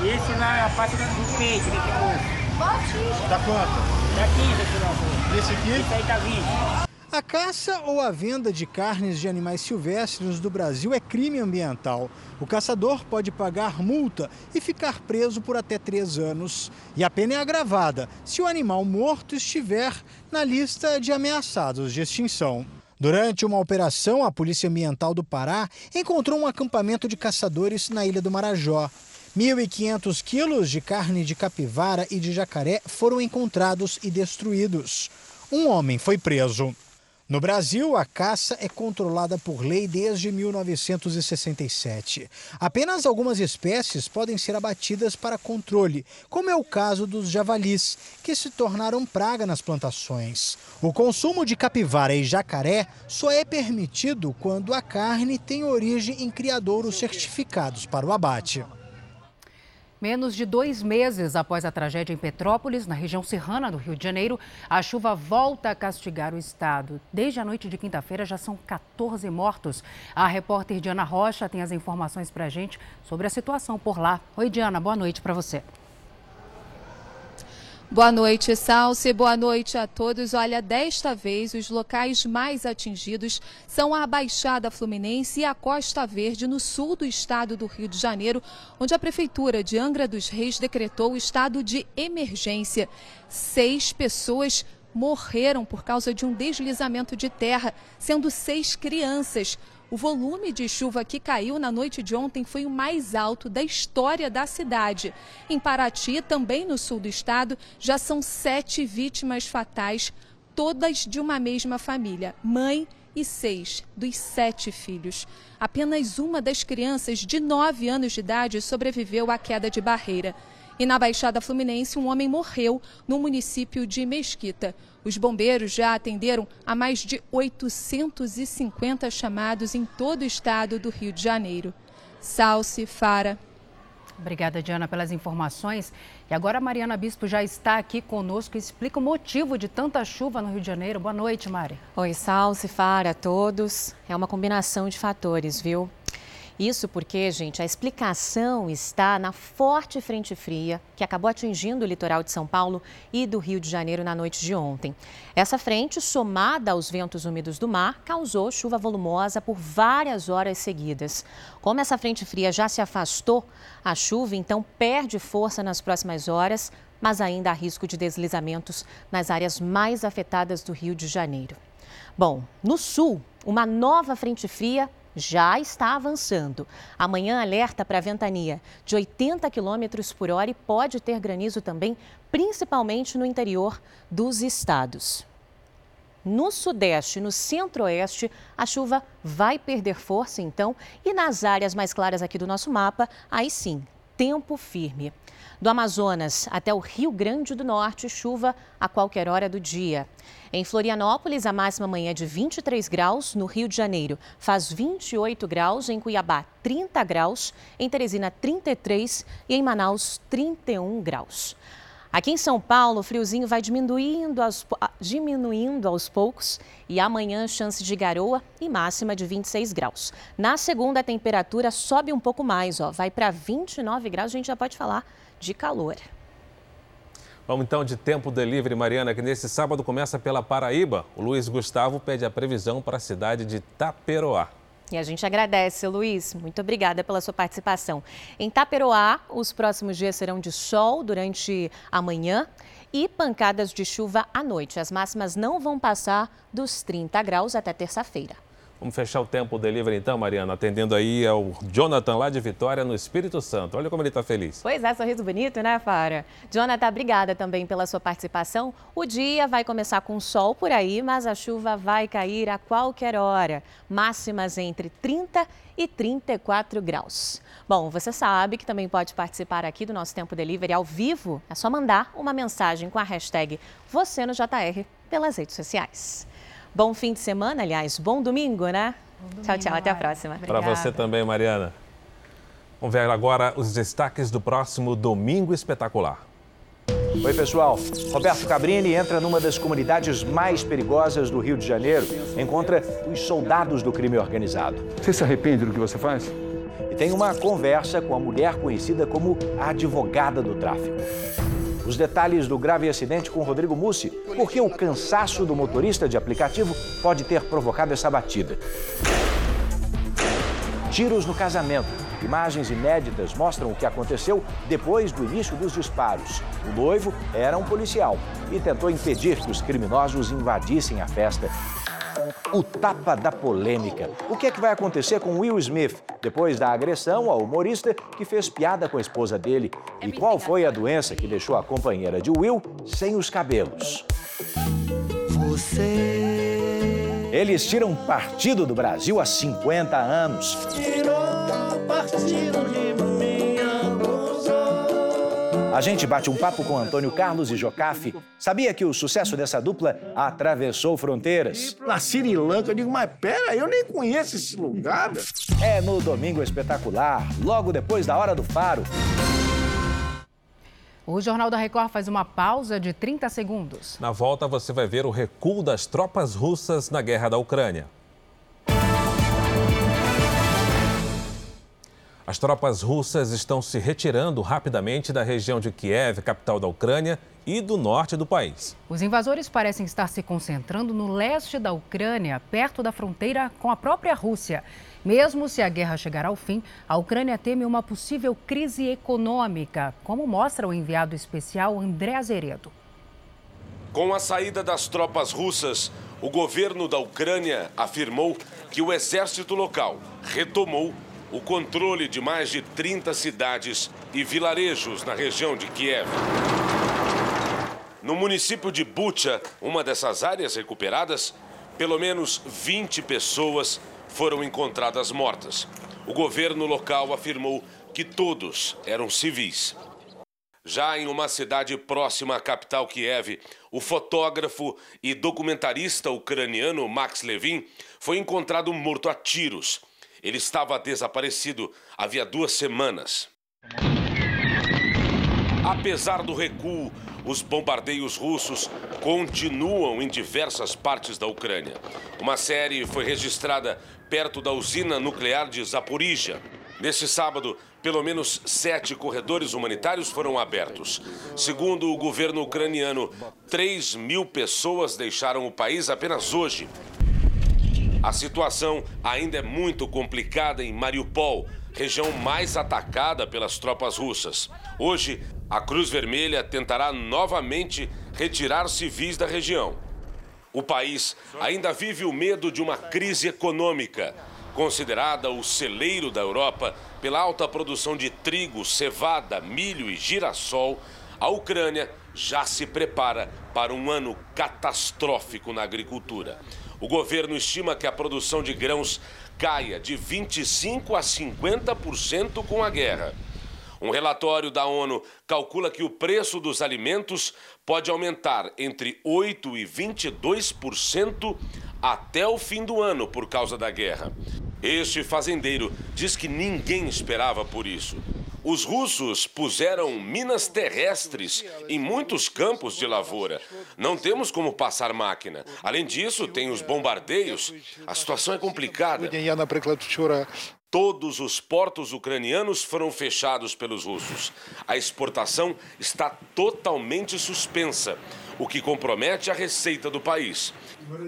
E esse lá é a parte do peito, que tem o osso. Tá quanto? Tá 15 aqui lá. Esse aqui? Esse aí tá 20. A caça ou a venda de carnes de animais silvestres do Brasil é crime ambiental. O caçador pode pagar multa e ficar preso por até três anos. E a pena é agravada se o animal morto estiver na lista de ameaçados de extinção. Durante uma operação, a Polícia Ambiental do Pará encontrou um acampamento de caçadores na Ilha do Marajó. 1.500 quilos de carne de capivara e de jacaré foram encontrados e destruídos. Um homem foi preso. No Brasil, a caça é controlada por lei desde 1967. Apenas algumas espécies podem ser abatidas para controle, como é o caso dos javalis, que se tornaram praga nas plantações. O consumo de capivara e jacaré só é permitido quando a carne tem origem em criadouros certificados para o abate. Menos de dois meses após a tragédia em Petrópolis, na região serrana do Rio de Janeiro, a chuva volta a castigar o estado. Desde a noite de quinta-feira já são 14 mortos. A repórter Diana Rocha tem as informações para a gente sobre a situação por lá. Oi, Diana, boa noite para você. Boa noite, Salce. Boa noite a todos. Olha, desta vez os locais mais atingidos são a Baixada Fluminense e a Costa Verde, no sul do estado do Rio de Janeiro, onde a Prefeitura de Angra dos Reis decretou o estado de emergência. Seis pessoas morreram por causa de um deslizamento de terra, sendo seis crianças. O volume de chuva que caiu na noite de ontem foi o mais alto da história da cidade. Em Paraty, também no sul do estado, já são sete vítimas fatais, todas de uma mesma família: mãe e seis dos sete filhos. Apenas uma das crianças de nove anos de idade sobreviveu à queda de barreira. E na Baixada Fluminense, um homem morreu no município de Mesquita. Os bombeiros já atenderam a mais de 850 chamados em todo o estado do Rio de Janeiro. Salce, Fara. Obrigada, Diana, pelas informações. E agora a Mariana Bispo já está aqui conosco e explica o motivo de tanta chuva no Rio de Janeiro. Boa noite, Mari. Oi, Salce, Fara, a todos. É uma combinação de fatores, viu? Isso porque, gente, a explicação está na forte frente fria que acabou atingindo o litoral de São Paulo e do Rio de Janeiro na noite de ontem. Essa frente, somada aos ventos úmidos do mar, causou chuva volumosa por várias horas seguidas. Como essa frente fria já se afastou, a chuva então perde força nas próximas horas, mas ainda há risco de deslizamentos nas áreas mais afetadas do Rio de Janeiro. Bom, no sul, uma nova frente fria já está avançando. Amanhã alerta para ventania de 80 km por hora e pode ter granizo também, principalmente no interior dos estados. No sudeste e no centro-oeste, a chuva vai perder força, então, e nas áreas mais claras aqui do nosso mapa, aí sim, tempo firme. Do Amazonas até o Rio Grande do Norte, chuva a qualquer hora do dia. Em Florianópolis, a máxima amanhã é de 23 graus. No Rio de Janeiro, faz 28 graus. Em Cuiabá, 30 graus. Em Teresina, 33. E em Manaus, 31 graus. Aqui em São Paulo, o friozinho vai diminuindo aos, diminuindo aos poucos e amanhã chance de garoa e máxima de 26 graus. Na segunda, a temperatura sobe um pouco mais, ó, vai para 29 graus, a gente já pode falar de calor. Vamos então de tempo delivery, Mariana, que nesse sábado começa pela Paraíba. O Luiz Gustavo pede a previsão para a cidade de Taperoá. E a gente agradece, Luiz. Muito obrigada pela sua participação. Em Taperoá, os próximos dias serão de sol durante a manhã e pancadas de chuva à noite. As máximas não vão passar dos 30 graus até terça-feira. Vamos fechar o tempo delivery então, Mariana, atendendo aí ao Jonathan lá de Vitória, no Espírito Santo. Olha como ele está feliz. Pois é, sorriso bonito, né, Fara? Jonathan, obrigada também pela sua participação. O dia vai começar com sol por aí, mas a chuva vai cair a qualquer hora. Máximas entre 30 e 34 graus. Bom, você sabe que também pode participar aqui do nosso Tempo Delivery ao vivo. É só mandar uma mensagem com a hashtag você no JR pelas redes sociais. Bom fim de semana, aliás, bom domingo, né? Bom domingo, tchau, tchau, até a próxima. Para você também, Mariana. Vamos ver agora os destaques do próximo Domingo Espetacular. Oi, pessoal. Roberto Cabrini entra numa das comunidades mais perigosas do Rio de Janeiro. Encontra os soldados do crime organizado. Você se arrepende do que você faz? E tem uma conversa com a mulher conhecida como a advogada do tráfico. Os detalhes do grave acidente com Rodrigo Mussi, porque o cansaço do motorista de aplicativo pode ter provocado essa batida. Tiros no casamento. Imagens inéditas mostram o que aconteceu depois do início dos disparos. O noivo era um policial e tentou impedir que os criminosos invadissem a festa o tapa da polêmica. O que é que vai acontecer com Will Smith depois da agressão ao humorista que fez piada com a esposa dele? E qual foi a doença que deixou a companheira de Will sem os cabelos? Você. Eles tiram partido do Brasil há 50 anos. Tirou partido de a gente bate um papo com Antônio Carlos e Jocafe. Sabia que o sucesso dessa dupla atravessou fronteiras? Na Sri Lanka, eu digo, mas pera, eu nem conheço esse lugar. É no Domingo Espetacular, logo depois da Hora do Faro. O Jornal da Record faz uma pausa de 30 segundos. Na volta, você vai ver o recuo das tropas russas na guerra da Ucrânia. As tropas russas estão se retirando rapidamente da região de Kiev, capital da Ucrânia, e do norte do país. Os invasores parecem estar se concentrando no leste da Ucrânia, perto da fronteira com a própria Rússia. Mesmo se a guerra chegar ao fim, a Ucrânia teme uma possível crise econômica, como mostra o enviado especial André Azeredo. Com a saída das tropas russas, o governo da Ucrânia afirmou que o exército local retomou o controle de mais de 30 cidades e vilarejos na região de Kiev. No município de Bucha, uma dessas áreas recuperadas, pelo menos 20 pessoas foram encontradas mortas. O governo local afirmou que todos eram civis. Já em uma cidade próxima à capital Kiev, o fotógrafo e documentarista ucraniano Max Levin foi encontrado morto a tiros ele estava desaparecido havia duas semanas. Apesar do recuo, os bombardeios russos continuam em diversas partes da Ucrânia. Uma série foi registrada perto da usina nuclear de Zaporizhia. Neste sábado, pelo menos sete corredores humanitários foram abertos. Segundo o governo ucraniano, 3 mil pessoas deixaram o país apenas hoje. A situação ainda é muito complicada em Mariupol, região mais atacada pelas tropas russas. Hoje, a Cruz Vermelha tentará novamente retirar civis da região. O país ainda vive o medo de uma crise econômica. Considerada o celeiro da Europa pela alta produção de trigo, cevada, milho e girassol, a Ucrânia já se prepara para um ano catastrófico na agricultura. O governo estima que a produção de grãos caia de 25% a 50% com a guerra. Um relatório da ONU calcula que o preço dos alimentos pode aumentar entre 8% e 22% até o fim do ano por causa da guerra. Este fazendeiro diz que ninguém esperava por isso. Os russos puseram minas terrestres em muitos campos de lavoura. Não temos como passar máquina. Além disso, tem os bombardeios. A situação é complicada. Todos os portos ucranianos foram fechados pelos russos. A exportação está totalmente suspensa, o que compromete a receita do país.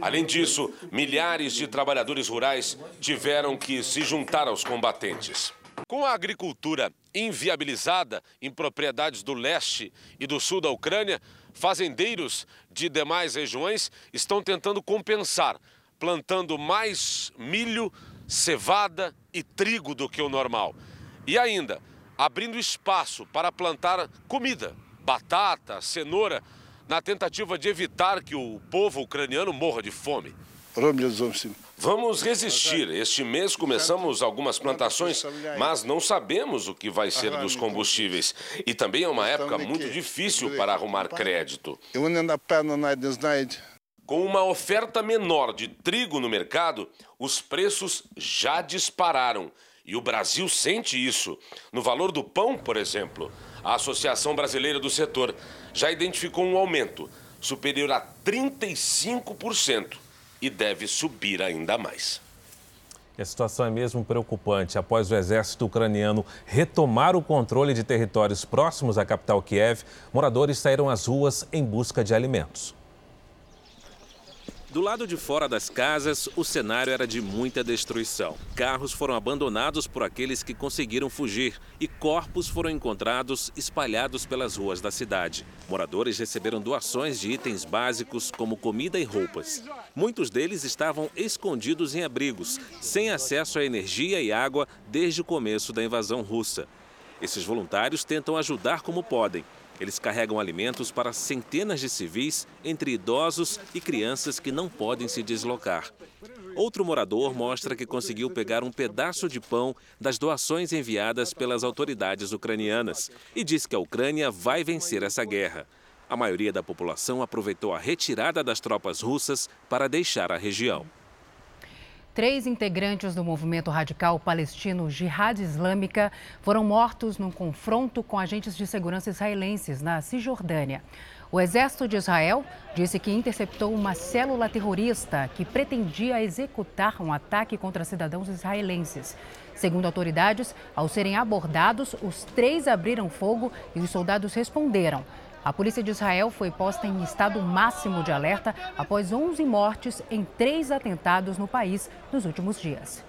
Além disso, milhares de trabalhadores rurais tiveram que se juntar aos combatentes. Com a agricultura inviabilizada em propriedades do leste e do sul da Ucrânia, fazendeiros de demais regiões estão tentando compensar, plantando mais milho, cevada e trigo do que o normal. E ainda, abrindo espaço para plantar comida, batata, cenoura, na tentativa de evitar que o povo ucraniano morra de fome. Vamos resistir. Este mês começamos algumas plantações, mas não sabemos o que vai ser dos combustíveis. E também é uma época muito difícil para arrumar crédito. Com uma oferta menor de trigo no mercado, os preços já dispararam. E o Brasil sente isso. No valor do pão, por exemplo, a Associação Brasileira do Setor já identificou um aumento superior a 35% e deve subir ainda mais. A situação é mesmo preocupante. Após o exército ucraniano retomar o controle de territórios próximos à capital Kiev, moradores saíram às ruas em busca de alimentos. Do lado de fora das casas, o cenário era de muita destruição. Carros foram abandonados por aqueles que conseguiram fugir e corpos foram encontrados espalhados pelas ruas da cidade. Moradores receberam doações de itens básicos como comida e roupas. Muitos deles estavam escondidos em abrigos, sem acesso a energia e água desde o começo da invasão russa. Esses voluntários tentam ajudar como podem eles carregam alimentos para centenas de civis, entre idosos e crianças que não podem se deslocar. Outro morador mostra que conseguiu pegar um pedaço de pão das doações enviadas pelas autoridades ucranianas e diz que a Ucrânia vai vencer essa guerra. A maioria da população aproveitou a retirada das tropas russas para deixar a região. Três integrantes do movimento radical palestino Jihad Islâmica foram mortos num confronto com agentes de segurança israelenses na Cisjordânia. O exército de Israel disse que interceptou uma célula terrorista que pretendia executar um ataque contra cidadãos israelenses. Segundo autoridades, ao serem abordados, os três abriram fogo e os soldados responderam. A polícia de Israel foi posta em estado máximo de alerta após 11 mortes em três atentados no país nos últimos dias.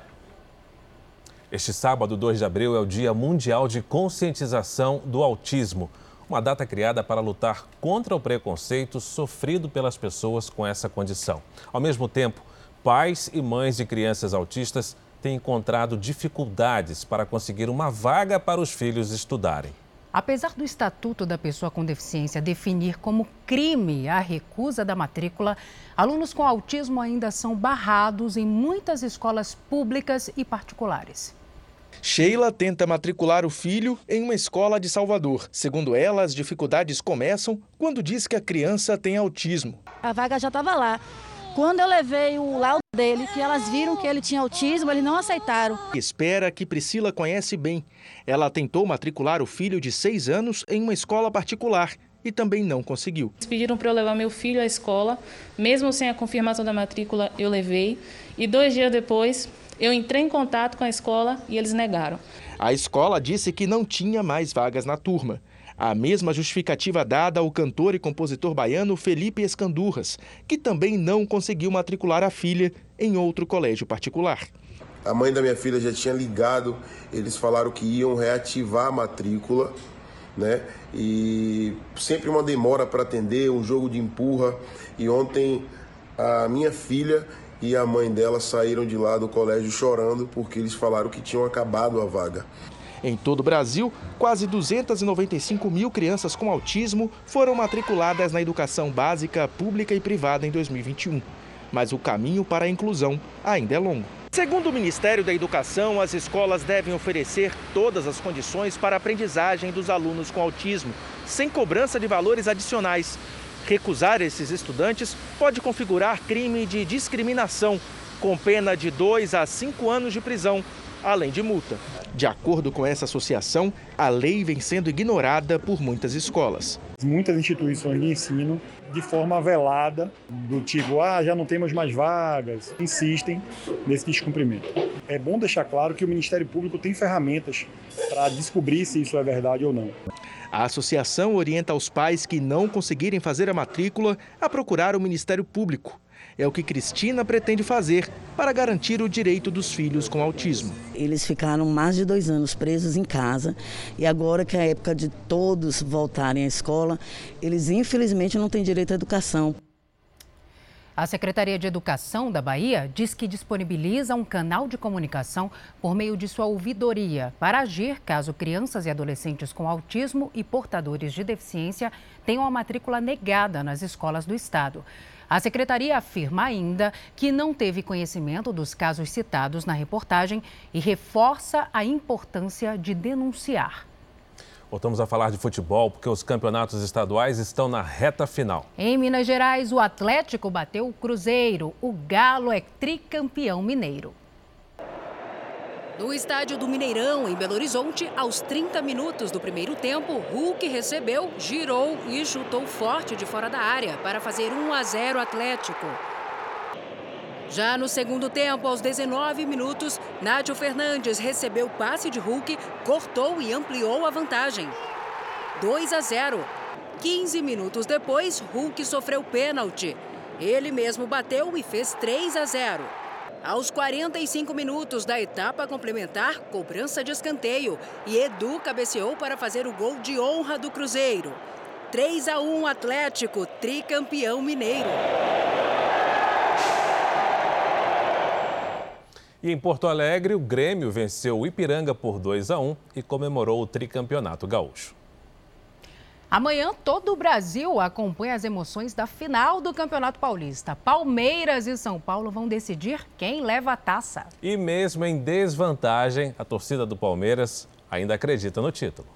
Este sábado, 2 de abril, é o Dia Mundial de Conscientização do Autismo, uma data criada para lutar contra o preconceito sofrido pelas pessoas com essa condição. Ao mesmo tempo, pais e mães de crianças autistas têm encontrado dificuldades para conseguir uma vaga para os filhos estudarem. Apesar do Estatuto da Pessoa com Deficiência definir como crime a recusa da matrícula, alunos com autismo ainda são barrados em muitas escolas públicas e particulares. Sheila tenta matricular o filho em uma escola de Salvador. Segundo ela, as dificuldades começam quando diz que a criança tem autismo. A vaga já estava lá. Quando eu levei o laudo dele, que elas viram que ele tinha autismo, eles não aceitaram. Espera que Priscila conhece bem. Ela tentou matricular o filho de seis anos em uma escola particular e também não conseguiu. Eles pediram para eu levar meu filho à escola, mesmo sem a confirmação da matrícula, eu levei. E dois dias depois, eu entrei em contato com a escola e eles negaram. A escola disse que não tinha mais vagas na turma. A mesma justificativa dada ao cantor e compositor baiano Felipe Escandurras, que também não conseguiu matricular a filha em outro colégio particular. A mãe da minha filha já tinha ligado, eles falaram que iam reativar a matrícula, né? E sempre uma demora para atender, um jogo de empurra. E ontem a minha filha e a mãe dela saíram de lá do colégio chorando porque eles falaram que tinham acabado a vaga. Em todo o Brasil, quase 295 mil crianças com autismo foram matriculadas na educação básica, pública e privada em 2021. Mas o caminho para a inclusão ainda é longo. Segundo o Ministério da Educação, as escolas devem oferecer todas as condições para a aprendizagem dos alunos com autismo, sem cobrança de valores adicionais. Recusar esses estudantes pode configurar crime de discriminação, com pena de 2 a 5 anos de prisão, além de multa. De acordo com essa associação, a lei vem sendo ignorada por muitas escolas. Muitas instituições de ensino, de forma velada, do tipo, ah, já não temos mais vagas, insistem nesse descumprimento. É bom deixar claro que o Ministério Público tem ferramentas para descobrir se isso é verdade ou não. A associação orienta os pais que não conseguirem fazer a matrícula a procurar o Ministério Público. É o que Cristina pretende fazer para garantir o direito dos filhos com autismo. Eles ficaram mais de dois anos presos em casa e agora que é a época de todos voltarem à escola, eles infelizmente não têm direito à educação. A Secretaria de Educação da Bahia diz que disponibiliza um canal de comunicação por meio de sua ouvidoria para agir caso crianças e adolescentes com autismo e portadores de deficiência tenham a matrícula negada nas escolas do estado. A secretaria afirma ainda que não teve conhecimento dos casos citados na reportagem e reforça a importância de denunciar. Voltamos a falar de futebol porque os campeonatos estaduais estão na reta final. Em Minas Gerais, o Atlético bateu o Cruzeiro. O Galo é tricampeão mineiro. No estádio do Mineirão, em Belo Horizonte, aos 30 minutos do primeiro tempo, Hulk recebeu, girou e chutou forte de fora da área para fazer 1 a 0 Atlético. Já no segundo tempo, aos 19 minutos, Nátio Fernandes recebeu passe de Hulk, cortou e ampliou a vantagem. 2 a 0. 15 minutos depois, Hulk sofreu pênalti. Ele mesmo bateu e fez 3 a 0. Aos 45 minutos da etapa complementar, cobrança de escanteio e Edu cabeceou para fazer o gol de honra do Cruzeiro. 3 a 1 Atlético, tricampeão mineiro. E em Porto Alegre, o Grêmio venceu o Ipiranga por 2 a 1 e comemorou o tricampeonato gaúcho. Amanhã, todo o Brasil acompanha as emoções da final do Campeonato Paulista. Palmeiras e São Paulo vão decidir quem leva a taça. E mesmo em desvantagem, a torcida do Palmeiras ainda acredita no título.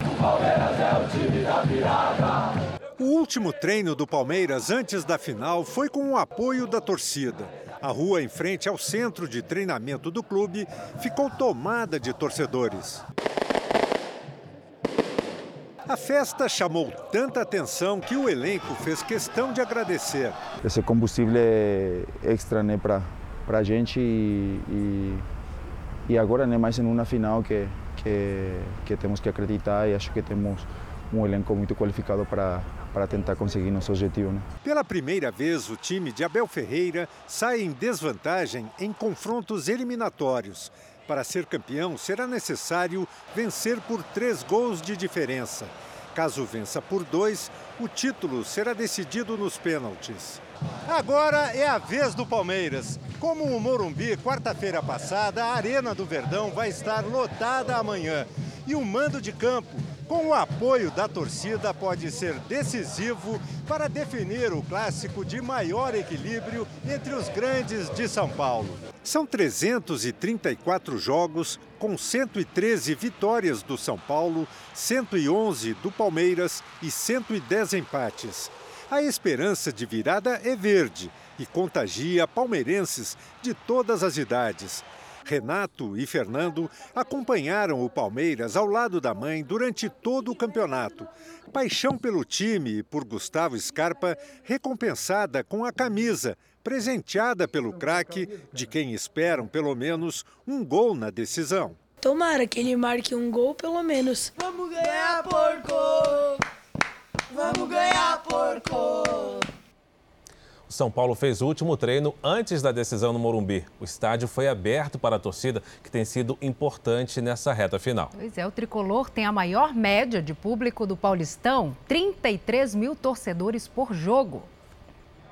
O Palmeiras é o time da virada. O último treino do Palmeiras antes da final foi com o apoio da torcida. A rua em frente ao centro de treinamento do clube ficou tomada de torcedores. A festa chamou tanta atenção que o elenco fez questão de agradecer. Esse combustível é extra né, para a gente e, e, e, agora né, mais em uma final que, que, que temos que acreditar e acho que temos um elenco muito qualificado para, para tentar conseguir nosso objetivo. Né? Pela primeira vez, o time de Abel Ferreira sai em desvantagem em confrontos eliminatórios. Para ser campeão, será necessário vencer por três gols de diferença. Caso vença por dois, o título será decidido nos pênaltis. Agora é a vez do Palmeiras. Como o Morumbi, quarta-feira passada, a Arena do Verdão vai estar lotada amanhã. E o mando de campo, com o apoio da torcida, pode ser decisivo para definir o clássico de maior equilíbrio entre os grandes de São Paulo. São 334 jogos, com 113 vitórias do São Paulo, 111 do Palmeiras e 110 empates. A esperança de virada é verde e contagia palmeirenses de todas as idades. Renato e Fernando acompanharam o Palmeiras ao lado da mãe durante todo o campeonato. Paixão pelo time e por Gustavo Scarpa recompensada com a camisa, presenteada pelo craque, de quem esperam pelo menos um gol na decisão. Tomara que ele marque um gol pelo menos. Vamos ganhar, porco! Vamos ganhar, porco! O São Paulo fez o último treino antes da decisão no Morumbi. O estádio foi aberto para a torcida, que tem sido importante nessa reta final. Pois é, o tricolor tem a maior média de público do Paulistão: 33 mil torcedores por jogo.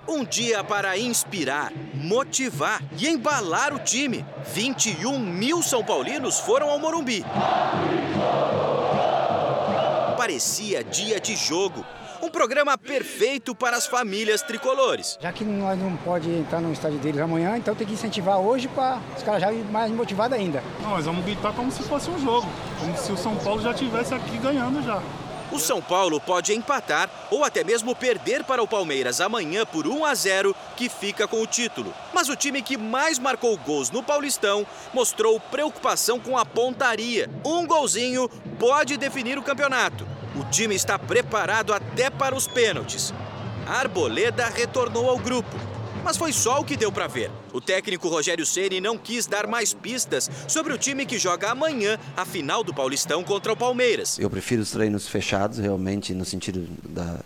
Um dia para inspirar, motivar e embalar o time. 21 mil São Paulinos foram ao Morumbi. Parecia dia de jogo. Um programa perfeito para as famílias tricolores. Já que nós não pode entrar no estádio deles amanhã, então tem que incentivar hoje para os caras já irem mais motivados ainda. Não, nós vamos gritar como se fosse um jogo, como se o São Paulo já estivesse aqui ganhando já. O São Paulo pode empatar ou até mesmo perder para o Palmeiras amanhã por 1 a 0, que fica com o título. Mas o time que mais marcou gols no Paulistão mostrou preocupação com a pontaria. Um golzinho pode definir o campeonato. O time está preparado até para os pênaltis. Arboleda retornou ao grupo mas foi só o que deu para ver. O técnico Rogério Ceni não quis dar mais pistas sobre o time que joga amanhã a final do Paulistão contra o Palmeiras. Eu prefiro os treinos fechados, realmente, no sentido da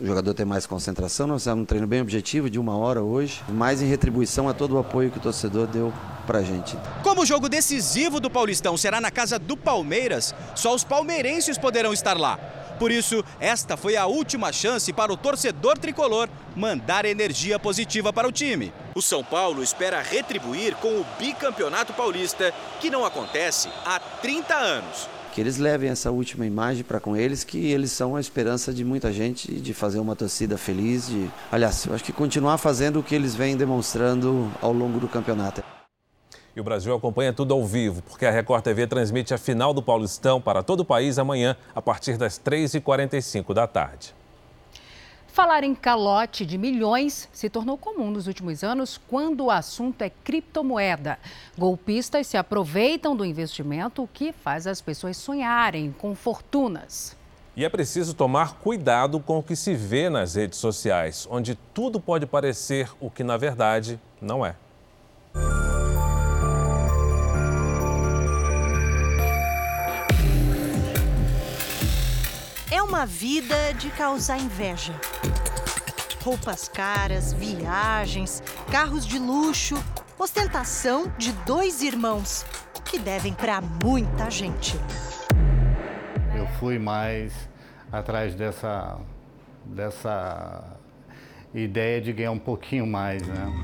o jogador ter mais concentração. Nós fizemos um treino bem objetivo de uma hora hoje, mais em retribuição a todo o apoio que o torcedor deu pra gente. Como o jogo decisivo do Paulistão será na casa do Palmeiras, só os palmeirenses poderão estar lá. Por isso, esta foi a última chance para o torcedor tricolor mandar energia positiva para o time. O São Paulo espera retribuir com o bicampeonato paulista, que não acontece há 30 anos. Que eles levem essa última imagem para com eles, que eles são a esperança de muita gente de fazer uma torcida feliz. De, aliás, eu acho que continuar fazendo o que eles vêm demonstrando ao longo do campeonato. E o Brasil acompanha tudo ao vivo, porque a Record TV transmite a final do Paulistão para todo o país amanhã, a partir das 3h45 da tarde. Falar em calote de milhões se tornou comum nos últimos anos quando o assunto é criptomoeda. Golpistas se aproveitam do investimento, o que faz as pessoas sonharem com fortunas. E é preciso tomar cuidado com o que se vê nas redes sociais, onde tudo pode parecer o que na verdade não é. Uma vida de causar inveja. Roupas caras, viagens, carros de luxo, ostentação de dois irmãos que devem para muita gente. Eu fui mais atrás dessa dessa ideia de ganhar um pouquinho mais, né?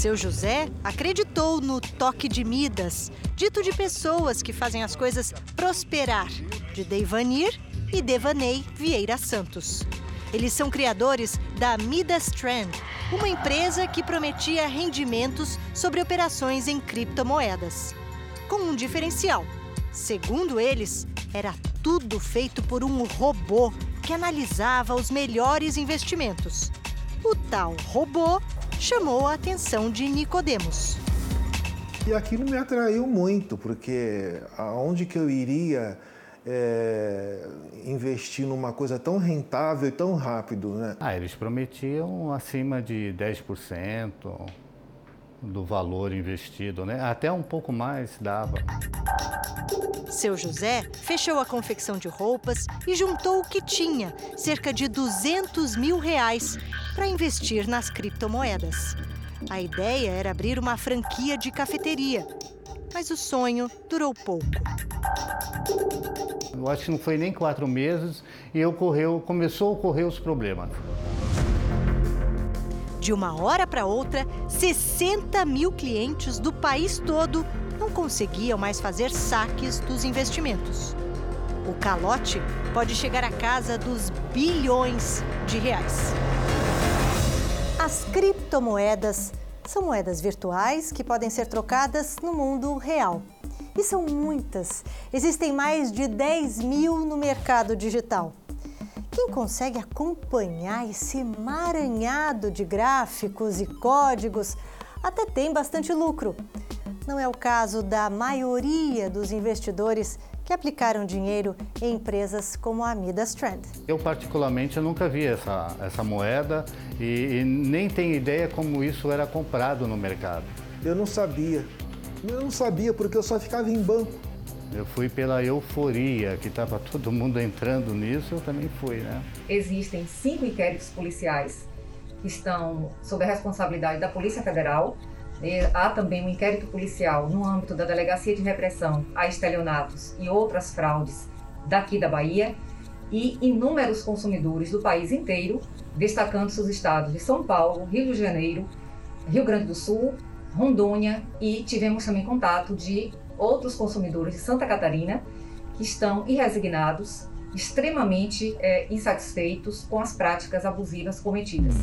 Seu José acreditou no toque de Midas, dito de pessoas que fazem as coisas prosperar, de Deivanir e Devaney Vieira Santos. Eles são criadores da Midas Trend, uma empresa que prometia rendimentos sobre operações em criptomoedas. Com um diferencial. Segundo eles, era tudo feito por um robô que analisava os melhores investimentos. O tal robô chamou a atenção de Nicodemos. E aquilo me atraiu muito, porque aonde que eu iria é, investir numa coisa tão rentável e tão rápido, né? Ah, eles prometiam acima de 10% do valor investido, né? Até um pouco mais dava. Seu José fechou a confecção de roupas e juntou o que tinha, cerca de 200 mil reais, para investir nas criptomoedas. A ideia era abrir uma franquia de cafeteria, mas o sonho durou pouco. Eu acho que não foi nem quatro meses e ocorreu, começou a ocorrer os problemas. De uma hora para outra, 60 mil clientes do país todo não conseguiam mais fazer saques dos investimentos. O calote pode chegar à casa dos bilhões de reais. As criptomoedas são moedas virtuais que podem ser trocadas no mundo real. E são muitas. Existem mais de 10 mil no mercado digital. Quem consegue acompanhar esse emaranhado de gráficos e códigos até tem bastante lucro. Não é o caso da maioria dos investidores que aplicaram dinheiro em empresas como a Midas Trend. Eu particularmente eu nunca vi essa, essa moeda e, e nem tenho ideia como isso era comprado no mercado. Eu não sabia. Eu não sabia porque eu só ficava em banco. Eu fui pela euforia, que estava todo mundo entrando nisso, eu também fui, né? Existem cinco inquéritos policiais que estão sob a responsabilidade da Polícia Federal. E há também um inquérito policial no âmbito da Delegacia de Repressão a Estelionatos e outras fraudes daqui da Bahia e inúmeros consumidores do país inteiro, destacando os estados de São Paulo, Rio de Janeiro, Rio Grande do Sul, Rondônia e tivemos também contato de outros consumidores de Santa Catarina que estão irresignados extremamente é, insatisfeitos com as práticas abusivas cometidas.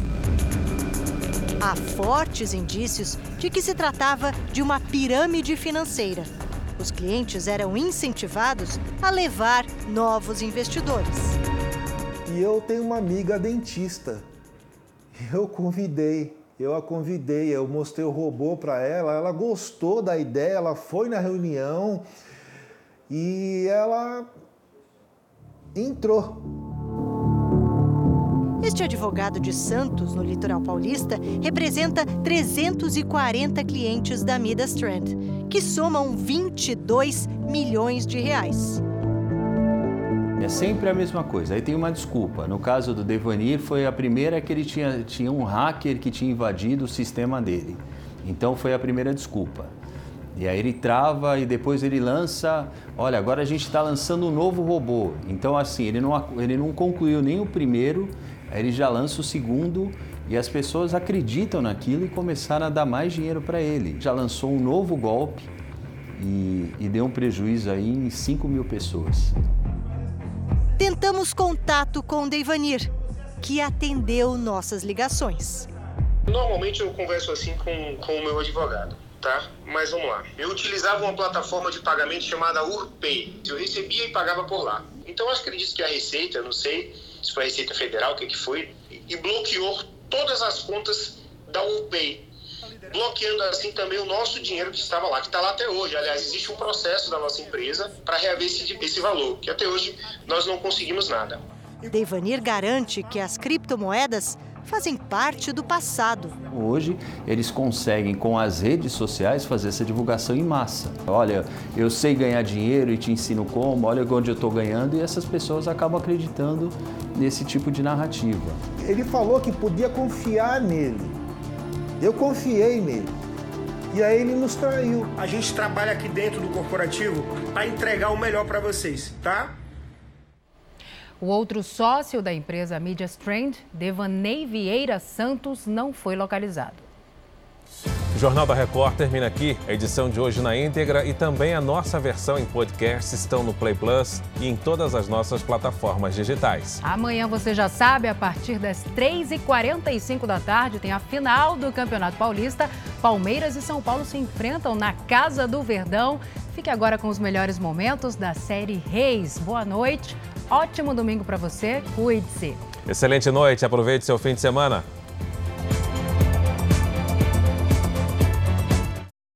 Há fortes indícios de que se tratava de uma pirâmide financeira. Os clientes eram incentivados a levar novos investidores. E eu tenho uma amiga dentista. Eu convidei, eu a convidei, eu mostrei o robô para ela, ela gostou da ideia, ela foi na reunião e ela entrou. Este advogado de Santos, no litoral paulista, representa 340 clientes da Midas Trend, que somam 22 milhões de reais. É sempre a mesma coisa. Aí tem uma desculpa. No caso do Devanir, foi a primeira que ele tinha, tinha um hacker que tinha invadido o sistema dele. Então foi a primeira desculpa. E aí ele trava e depois ele lança. Olha, agora a gente está lançando um novo robô. Então, assim, ele não, ele não concluiu nem o primeiro, aí ele já lança o segundo e as pessoas acreditam naquilo e começaram a dar mais dinheiro para ele. Já lançou um novo golpe e, e deu um prejuízo aí em 5 mil pessoas. Tentamos contato com o Deivanir, que atendeu nossas ligações. Normalmente eu converso assim com, com o meu advogado tá? Mas vamos lá. Eu utilizava uma plataforma de pagamento chamada UrPay. Eu recebia e pagava por lá. Então eu acredito que a Receita, não sei se foi a Receita Federal, o que, que foi, e bloqueou todas as contas da UrPay. Bloqueando assim também o nosso dinheiro que estava lá, que está lá até hoje. Aliás, existe um processo da nossa empresa para reaver esse, esse valor, que até hoje nós não conseguimos nada. Devanir garante que as criptomoedas fazem parte do passado. Hoje, eles conseguem, com as redes sociais, fazer essa divulgação em massa. Olha, eu sei ganhar dinheiro e te ensino como, olha onde eu estou ganhando, e essas pessoas acabam acreditando nesse tipo de narrativa. Ele falou que podia confiar nele. Eu confiei nele. E aí ele nos traiu. A gente trabalha aqui dentro do corporativo para entregar o melhor para vocês, tá? O outro sócio da empresa Media Trend, Devaney Vieira Santos, não foi localizado. O Jornal da Record termina aqui. A edição de hoje na íntegra e também a nossa versão em podcast estão no Play Plus e em todas as nossas plataformas digitais. Amanhã você já sabe, a partir das 3h45 da tarde tem a final do Campeonato Paulista. Palmeiras e São Paulo se enfrentam na Casa do Verdão. Fique agora com os melhores momentos da série Reis. Boa noite. Ótimo domingo para você. Cuide-se. Excelente noite. Aproveite seu fim de semana.